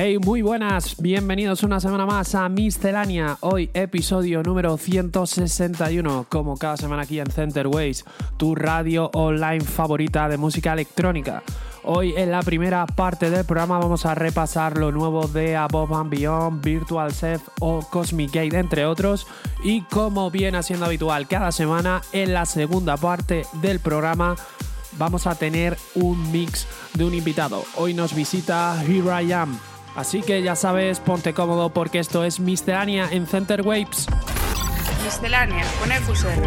Hey, muy buenas, bienvenidos una semana más a Miscelánea. Hoy episodio número 161, como cada semana aquí en Center Waves, tu radio online favorita de música electrónica. Hoy en la primera parte del programa vamos a repasar lo nuevo de Above and Beyond, Virtual Self o Cosmic Gate, entre otros. Y como viene siendo habitual cada semana, en la segunda parte del programa vamos a tener un mix de un invitado. Hoy nos visita Here I Am. Así que ya sabes, ponte cómodo porque esto es Miscelánea en Center Waves. Miscelánea con EQSR.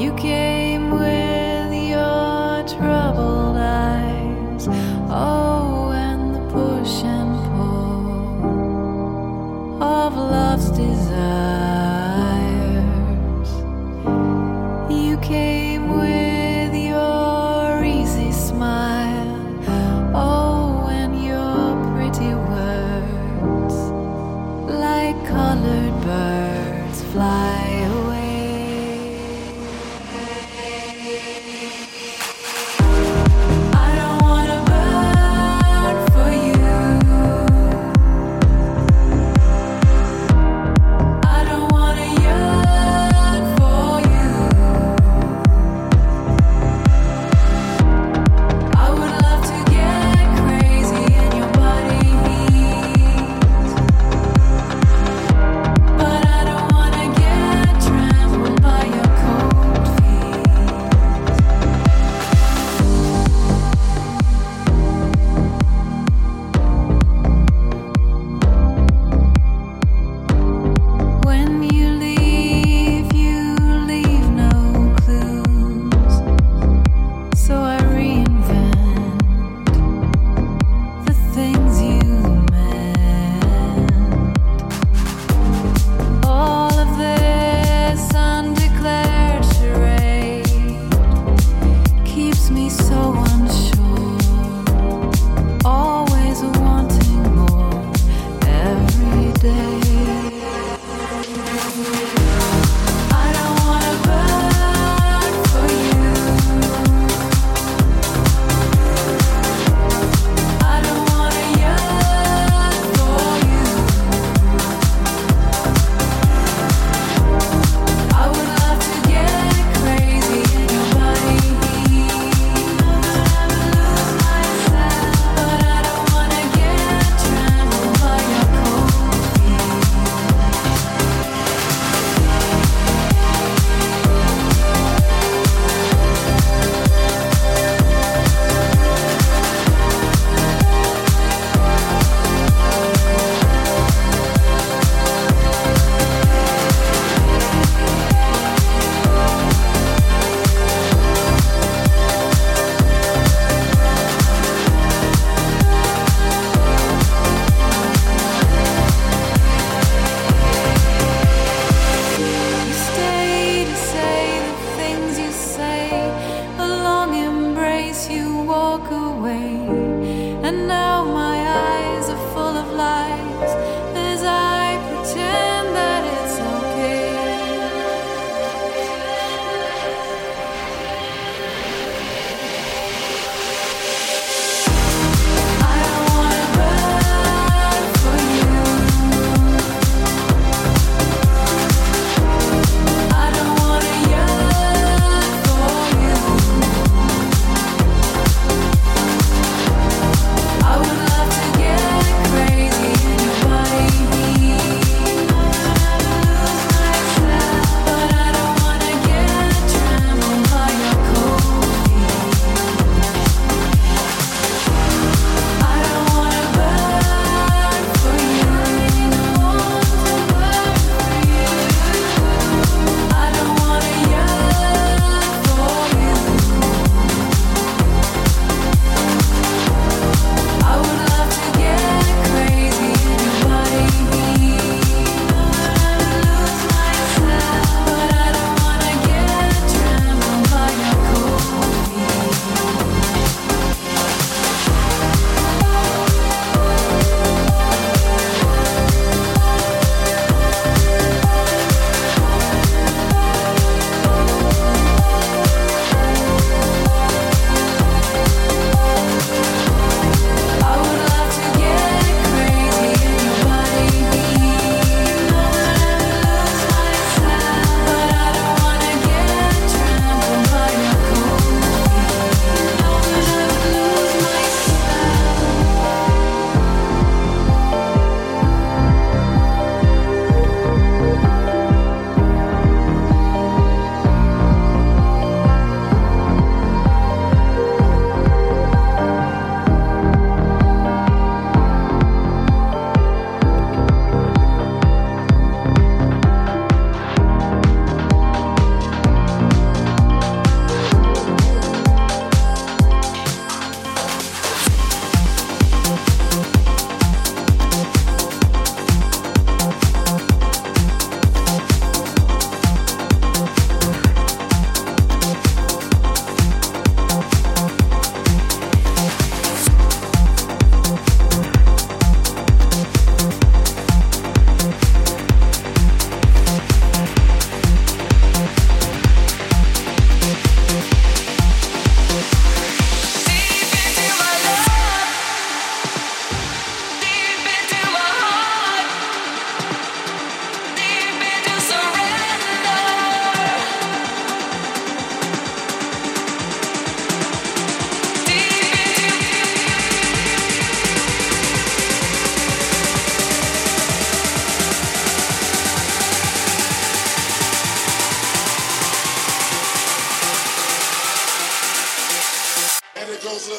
You came with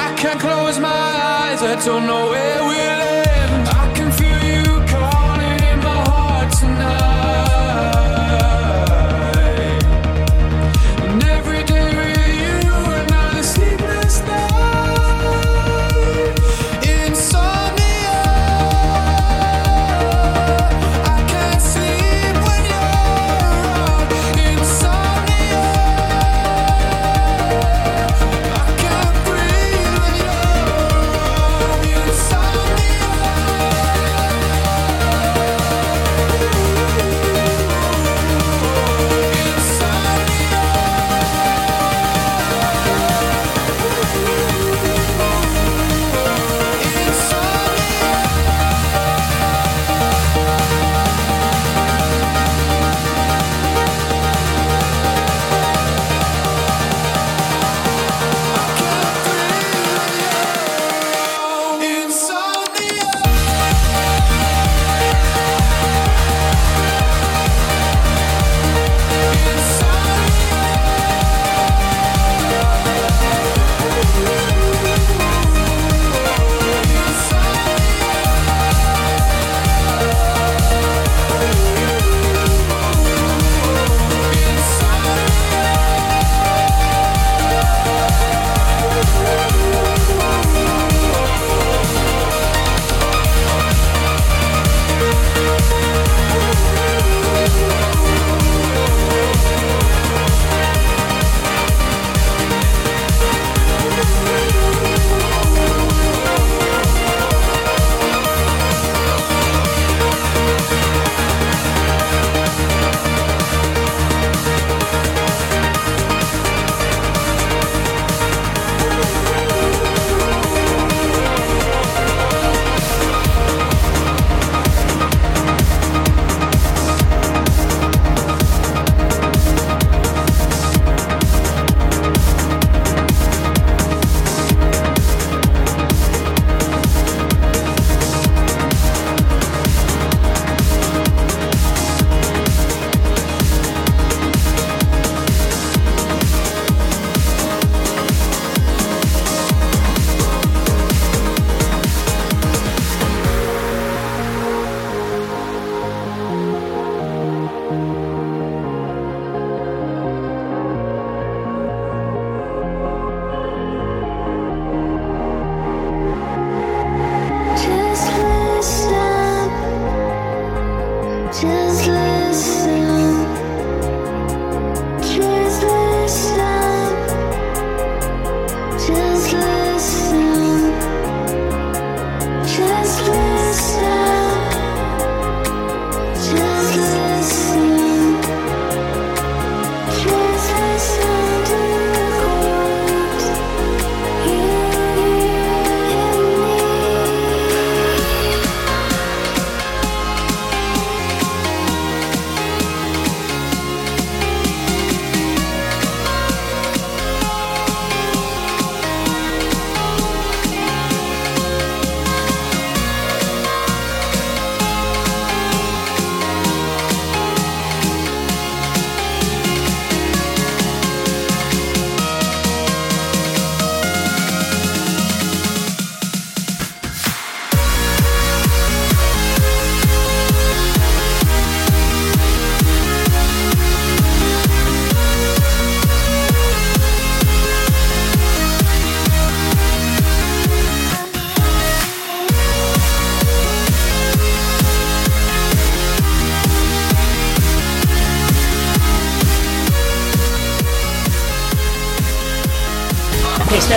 I can't close my eyes, I don't know where we'll end.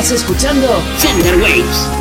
Estás escuchando Thunder Waves.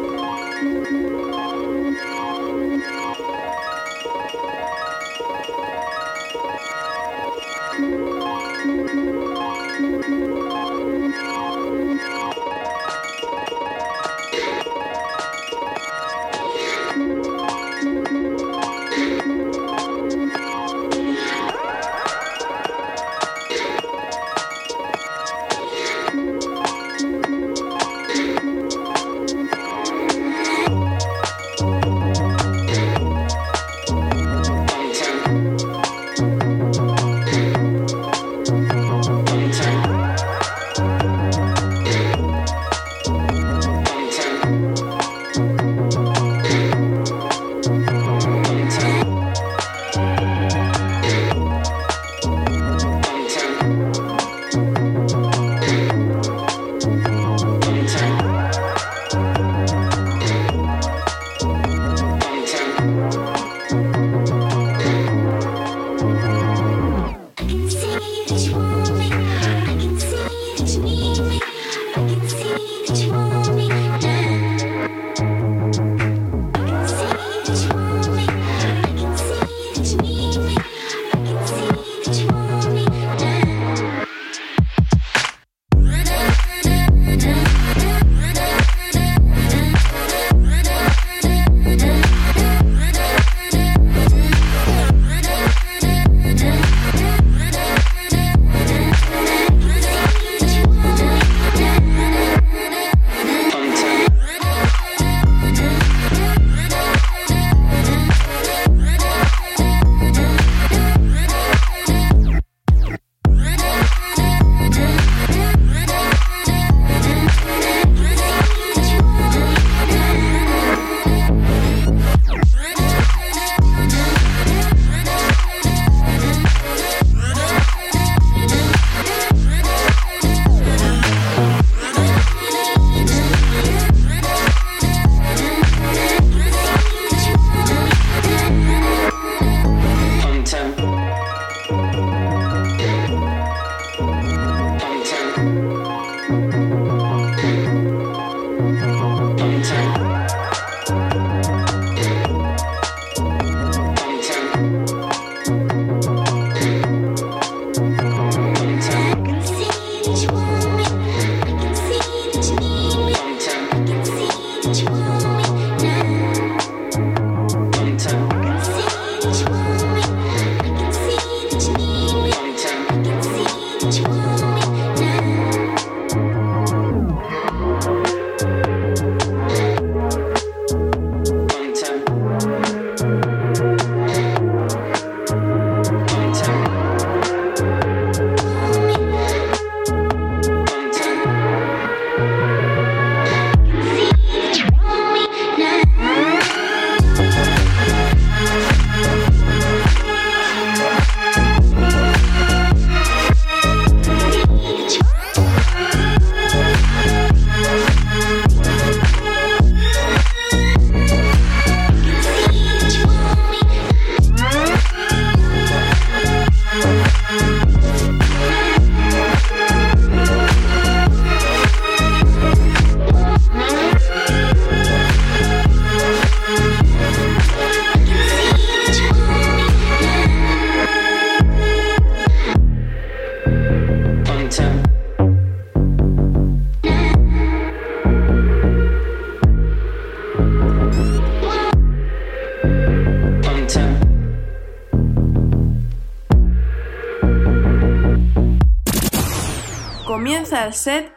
Comienza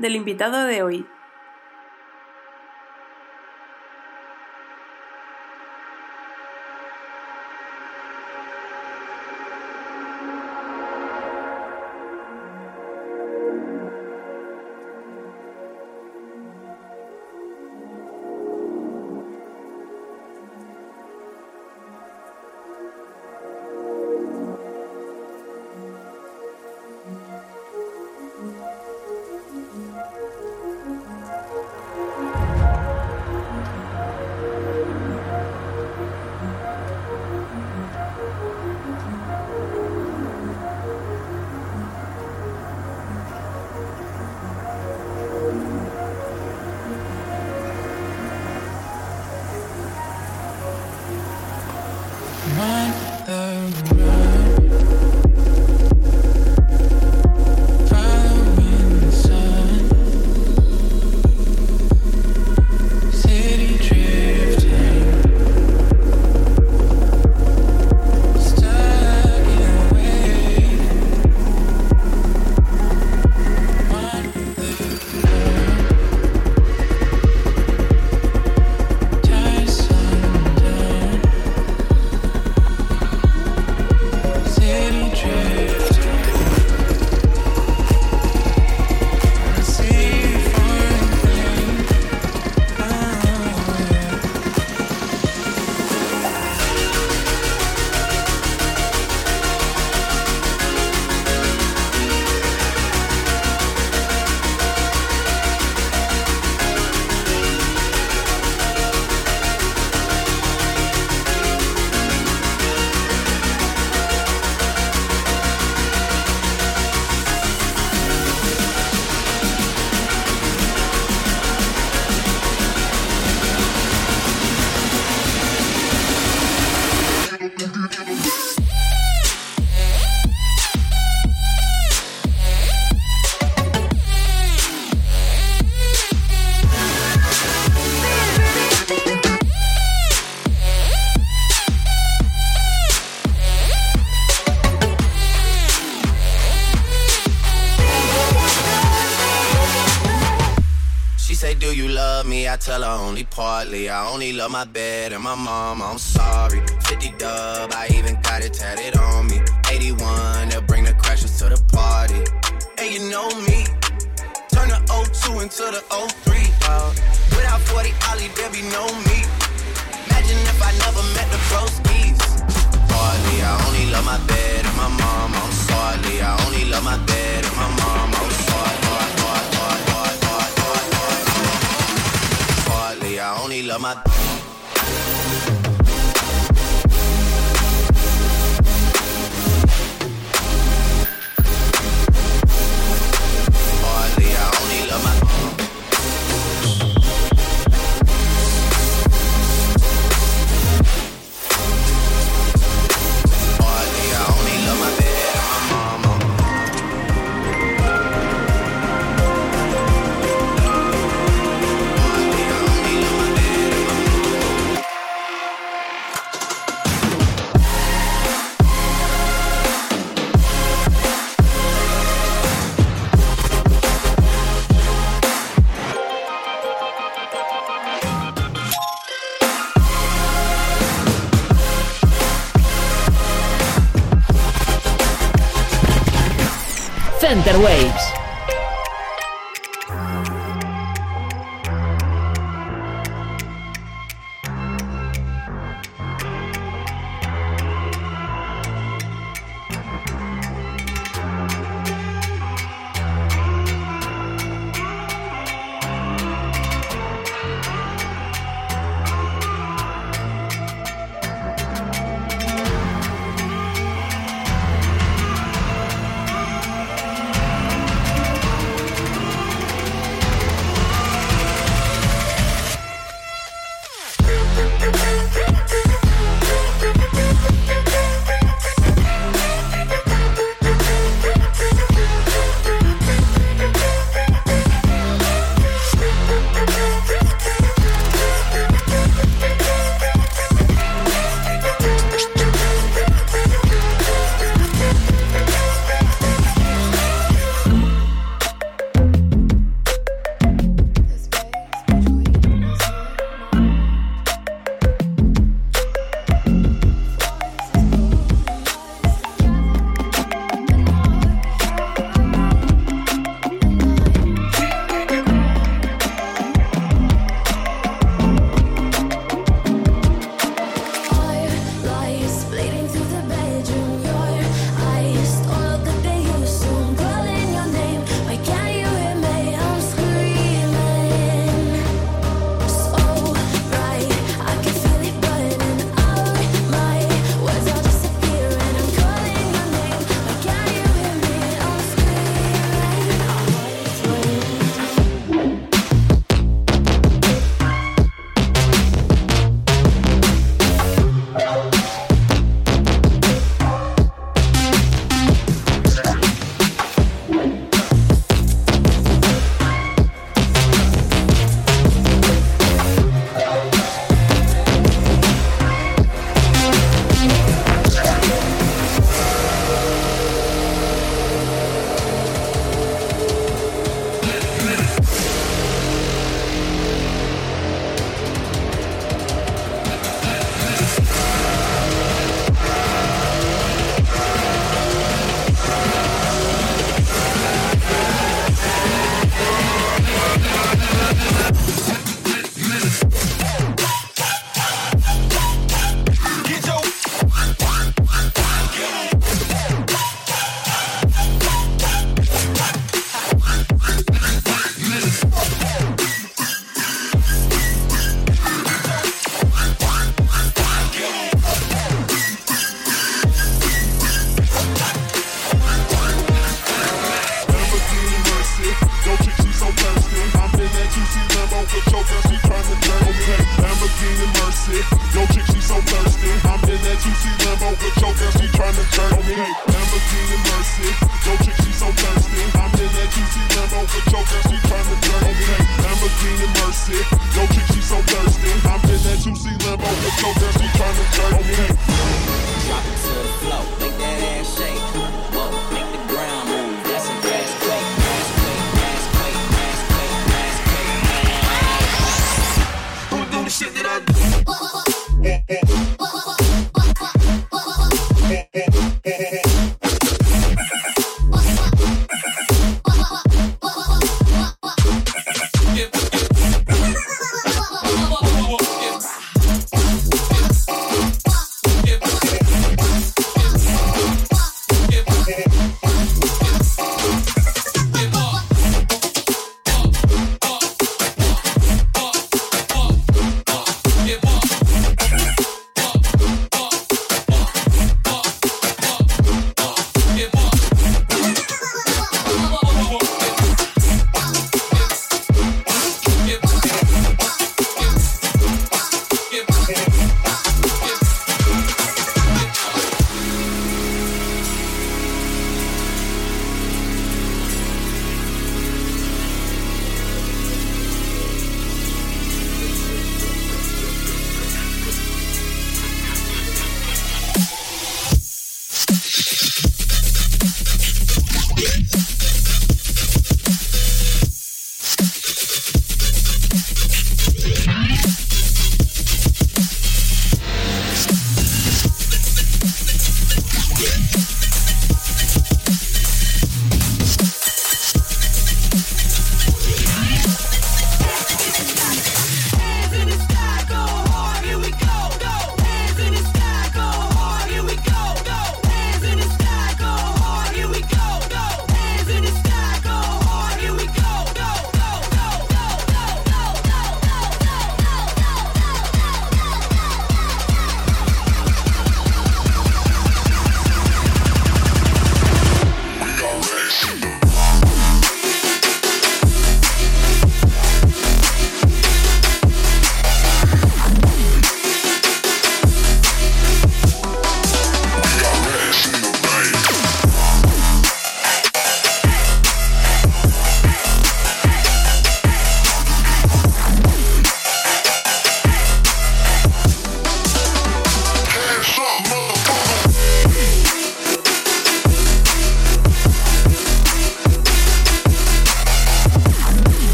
del invitado de hoy. Tell her only partly. I only love my bed and my mom. I'm sorry. 50 dub, I even got it tatted on me. 81, they'll bring the crashes to the party. And you know me. Turn the 02 into the 03. Dog. Without 40 Ollie, there be no me. Imagine if I never met the broskies. Partly, I only love my bed and my mom. I'm sorry. I only love my bed and my mom. I'm sorry. I only love my.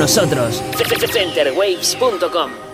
Nosotros. Centerwaves.com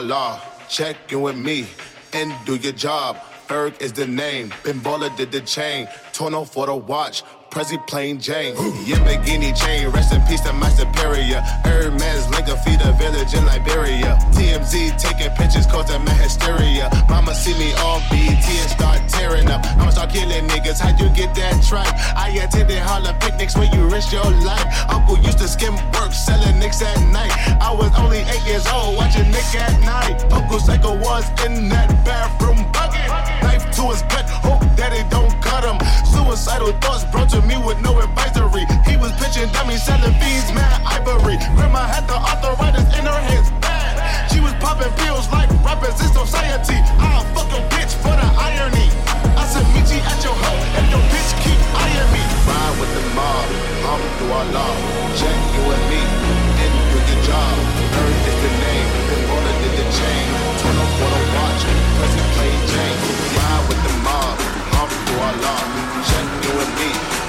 Hamdulillah, check in with me and do your job. Ferg is the name. Ben Baller did the chain. Tono for the watch. Prezi plain Jane. Yamagini chain. Rest in peace to my superior. Hermes link a feed a village in Liberia. TMZ taking pictures causing my hysteria. Mama see me on BT and start tearing up. I'ma start killing niggas. How you get that tripe? I attended Harlem picnics where you risk your life. Uncle used to skim work selling nicks at night. I was only eight years old watching Nick at night. Uncle Psycho was in that bathroom bucket. Knife to his gut. Hope that it don't. Suicidal thoughts brought to me with no advisory. He was pitching dummies, selling fiends, mad ivory. Grandma had the arthritis in her hands, bad. She was popping pills like rappers in society. I'll fuck your bitch for the irony. I said, meet you at your home if your bitch keep eyeing me. Ride with the mob, I'm through our law. Check you and me, and do your job. Earth is the name, then Baller did the chain. Turn up for the watch, cause he played Jane. Through our law. Check